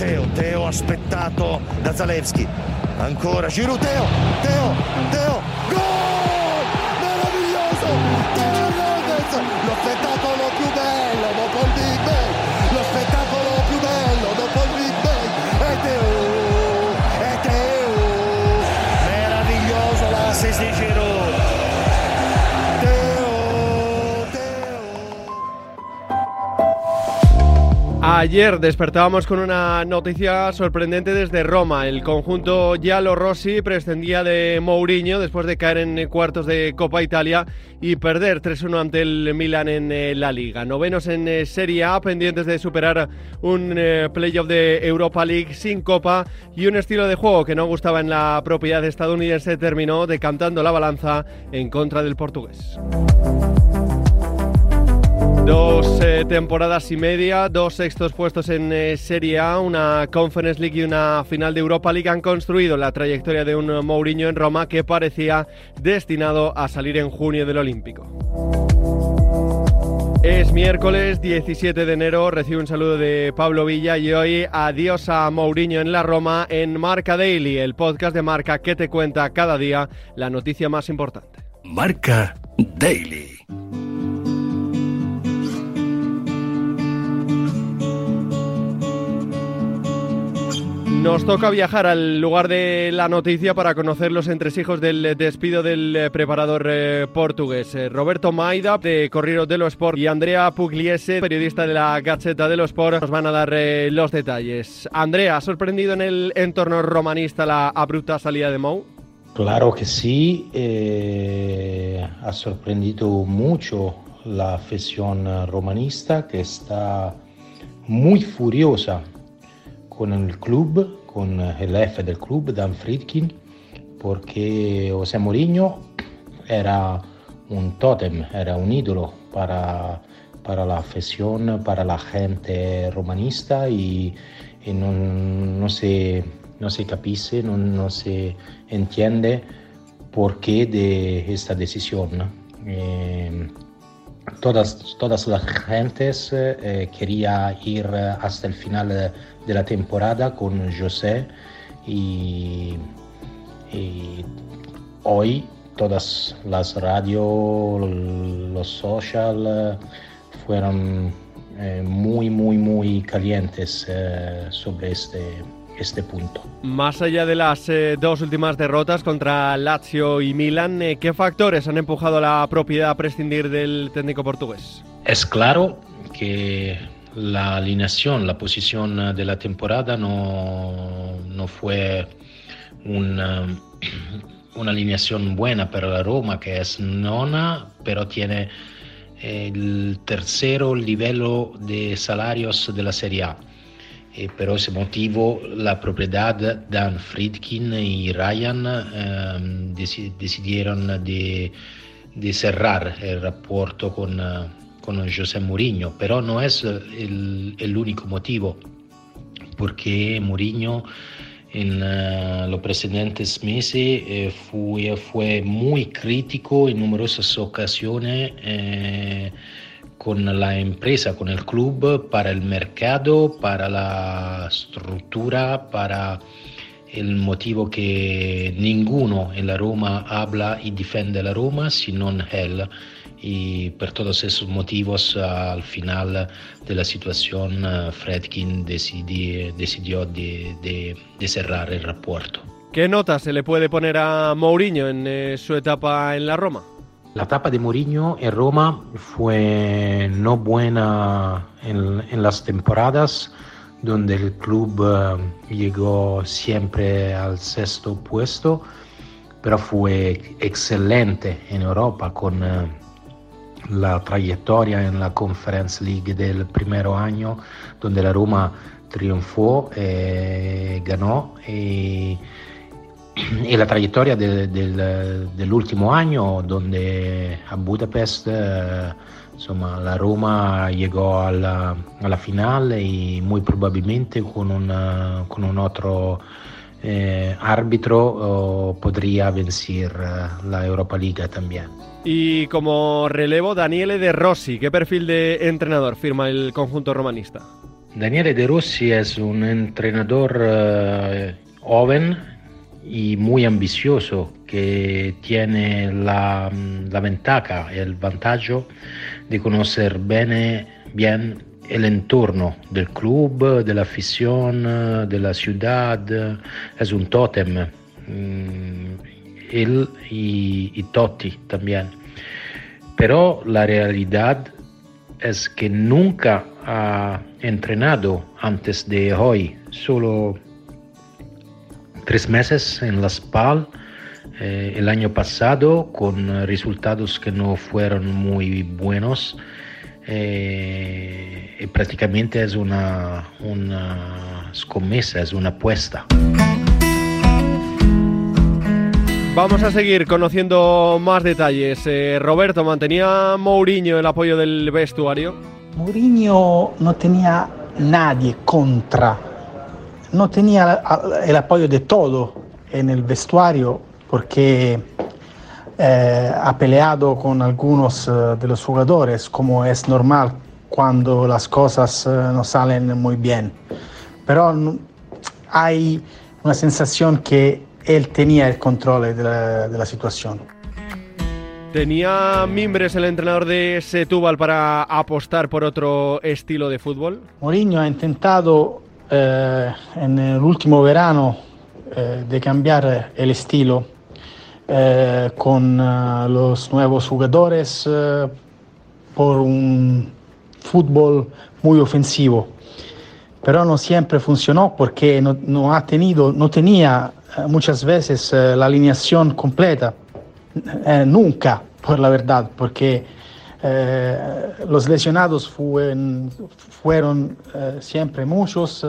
Teo, Teo aspettato da Zalewski. Ancora Giroud, Teo, Teo, Teo, Ayer despertábamos con una noticia sorprendente desde Roma. El conjunto Giallo Rossi prescindía de Mourinho después de caer en cuartos de Copa Italia y perder 3-1 ante el Milan en eh, la Liga. Novenos en eh, Serie A, pendientes de superar un eh, playoff de Europa League sin Copa y un estilo de juego que no gustaba en la propiedad estadounidense terminó decantando la balanza en contra del portugués. Dos eh, temporadas y media, dos sextos puestos en eh, Serie A, una Conference League y una final de Europa League han construido la trayectoria de un Mourinho en Roma que parecía destinado a salir en junio del Olímpico. Es miércoles 17 de enero, recibo un saludo de Pablo Villa y hoy adiós a Mourinho en la Roma en Marca Daily, el podcast de Marca que te cuenta cada día la noticia más importante. Marca Daily. Nos toca viajar al lugar de la noticia para conocer los entresijos del despido del eh, preparador eh, portugués. Eh, Roberto Maida, de Corriere dello Sport, y Andrea Pugliese, periodista de la Gazzetta dello Sport, nos van a dar los detalles. Andrea, ¿ha sorprendido en el entorno romanista la abrupta salida de Mou? Claro que sí, ha sorprendido mucho la afición romanista que está muy furiosa con el club, con el del club, Dan Friedkin, porque José Mourinho era un tótem, era un ídolo para, para la afición, para la gente romanista y, y no, no se, no se capisce, no, no se entiende por qué de esta decisión. Eh, todas, todas las gentes eh, quería ir hasta el final de, la temporada con José y, hoy todas las radios, los social eh, fueron eh, muy, muy, muy calientes eh, sobre este, este punto. Más allá de las eh, dos últimas derrotas contra Lazio y Milan, eh, ¿qué factores han empujado a la propiedad a prescindir del técnico portugués? Es claro que la alineación, la posición de la temporada no, no fue una, una alineación buena para la Roma, que es nona, pero tiene el tercero livello de salarios de la Serie A. Y por ese motivo la propiedad Dan Friedkin y Ryan eh, deci- decidieron de, de cerrar rapporto con, eh, con José Mourinho, pero no es el, único motivo, porque Mourinho en eh, los precedentes meses eh, fue, fue muy crítico en numerosas ocasiones eh, con la empresa, con el club, para el mercado, para la estructura, para el motivo que ninguno en la Roma habla y defiende la Roma, sino él. Y por todos esos motivos, al final de la situación, eh, Fredkin decidi- decidió de, de- de cerrar el rapporto. ¿Qué nota se le puede poner a Mourinho en eh, su etapa en la Roma? La etapa de Mourinho en Roma fue no buena en, en las temporadas donde el club eh, llegó siempre al sexto puesto, pero fue excelente en Europa con eh, la trayectoria en la Conference League del primer año, donde la Roma triunfó, eh, ganó y y la trayectoria de- del, del último año, donde a Budapest, eh, insomma, la Roma llegó a la, a la final y muy probablemente con, una- con un otro eh, árbitro oh, podría vencer eh, la Europa League también. Y como relevo, Daniele De Rossi. ¿Qué perfil de entrenador firma el conjunto romanista? Daniele De Rossi es un entrenador uh, joven y muy ambicioso que tiene la, la ventaja, el vantaggio de conocer bien el entorno del club, de la afición, de la ciudad. Es un tótem. Mm, él y, y Totti también. Pero la realidad es que nunca ha entrenado antes de hoy, solo tres meses en la SPAL eh, el año pasado con resultados que no fueron muy buenos. Eh, y prácticamente es una, una scommessa, es una apuesta. Vamos a seguir conociendo más detalles. Eh, Roberto, ¿mantenía Mourinho el apoyo del vestuario? Mourinho no tenía nadie contra, no tenía el apoyo de todo en el vestuario porque eh, ha peleado con algunos eh, de los jugadores, como es normal cuando las cosas eh, no salen muy bien. Pero hay una sensación que él tenía el control de la, de la situación. ¿Tenía Mimbres el entrenador de Setúbal para apostar por otro estilo de fútbol? Mourinho ha intentado eh, en el último verano eh, de cambiar el estilo eh, con uh, los nuevos jugadores uh, por un fútbol muy ofensivo. Pero no siempre funcionó porque no, no ha tenido, no tenía Eh, muchas veces eh, la alineación completa, eh, nunca, por la verdad, porque los lesionados fueron, fueron siempre muchos,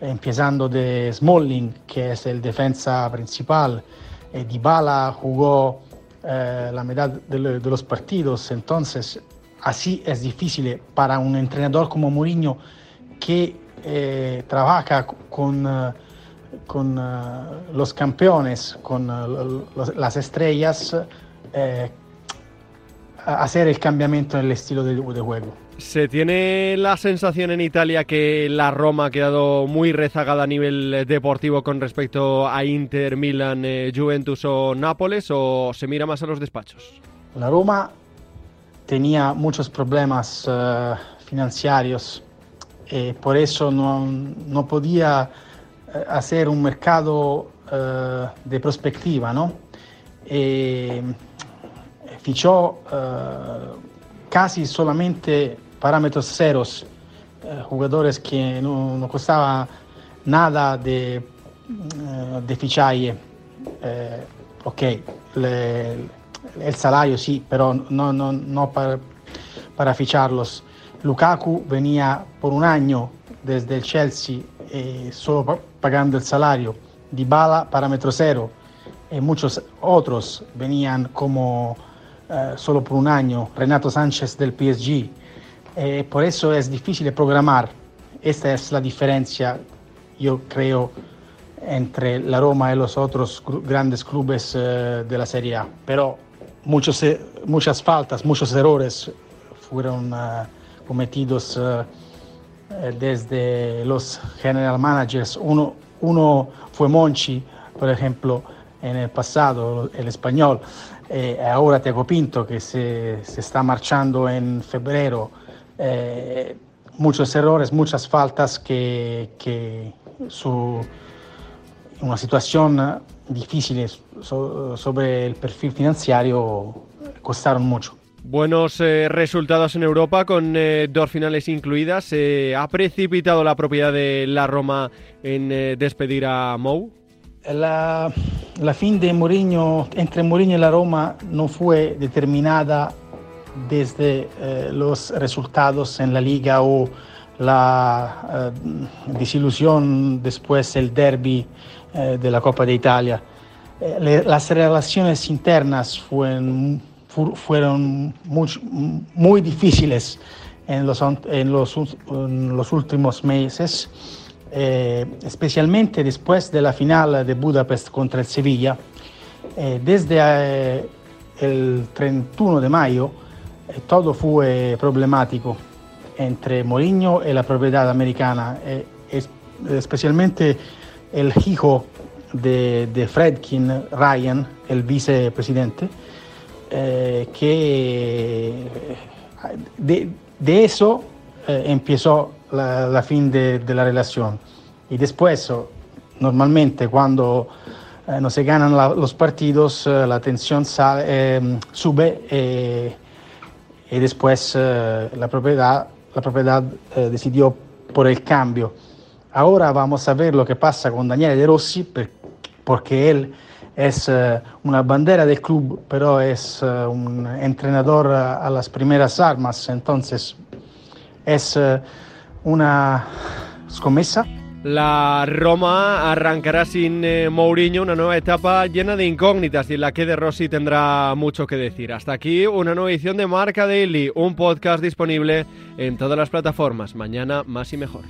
empezando de Smalling, que es el defensa principal, y Dybala jugó la mitad de, los partidos, entonces así es difícil para un entrenador como Mourinho que eh, trabaja con con los campeones, con las estrellas, eh, hacer el cambiamiento en el estilo de, de, juego. ¿Se tiene la sensación en Italia que la Roma ha quedado muy rezagada a nivel deportivo con respecto a Inter, Milan, eh, Juventus o Nápoles o se mira más a los despachos? La Roma tenía muchos problemas uh, financieros, eh, por eso no, no podía hacer un mercado uh, de perspectiva, ¿no? E fichó uh, casi solamente parámetros ceros, uh, jugadores que no, no, costaba nada de, de fichaje. ok, le, el salario sí, pero no, no, no para, para ficharlos. Lukaku venía por un año desde el Chelsea eh, solo pagando el salario. Dybala parámetro cero. Y muchos otros venían como eh, solo por un año. Renato Sánchez del PSG. Eh, por eso es difícil programar. Esta es la diferencia, yo creo, entre la Roma y los otros grandes clubes eh, de la Serie A. Pero muchos, muchas faltas, muchos errores fueron cometidos desde los general managers. Uno, uno fue Monchi, por ejemplo, en el pasado, el español. Eh, ahora Tiago Pinto, que se, se, está marchando en febrero. Eh, muchos errores, muchas faltas que, que su, una situación difícil so, sobre el perfil financiero costaron mucho. Buenos eh, resultados en Europa con eh, dos finales incluidas. Eh, ¿Ha precipitado la propiedad de la Roma en eh, despedir a Mou? La, la, fin de Mourinho, entre Mourinho y la Roma no fue determinada desde eh, los resultados en la liga o la desilusión después del derby de la Copa de Italia. las relaciones internas fueron muy, difíciles en en los últimos meses, eh, especialmente después de la final de Budapest contra el Sevilla. Eh, desde eh, el 31 de mayo todo fue problemático. entre Mourinho y la propiedad americana, eh, es, especialmente el hijo de, Fredkin, Ryan, el vicepresidente, eh, que de, eso eh, empezó la, la fin de, de, la relación. Y después, normalmente cuando eh, no se ganan la, los partidos, eh, la tensión sale, eh, sube y después la propiedad, la propiedad decidió por el cambio. Ahora vamos a ver lo que pasa con Daniele De Rossi, porque él es una bandera del club, pero es un entrenador a las primeras armas, entonces es una scommessa. La Roma arrancará sin eh, Mourinho una nueva etapa llena de incógnitas y en la que De Rossi tendrá mucho que decir. Hasta aquí una nueva edición de Marca Daily, un podcast disponible en todas las plataformas. Mañana más y mejor.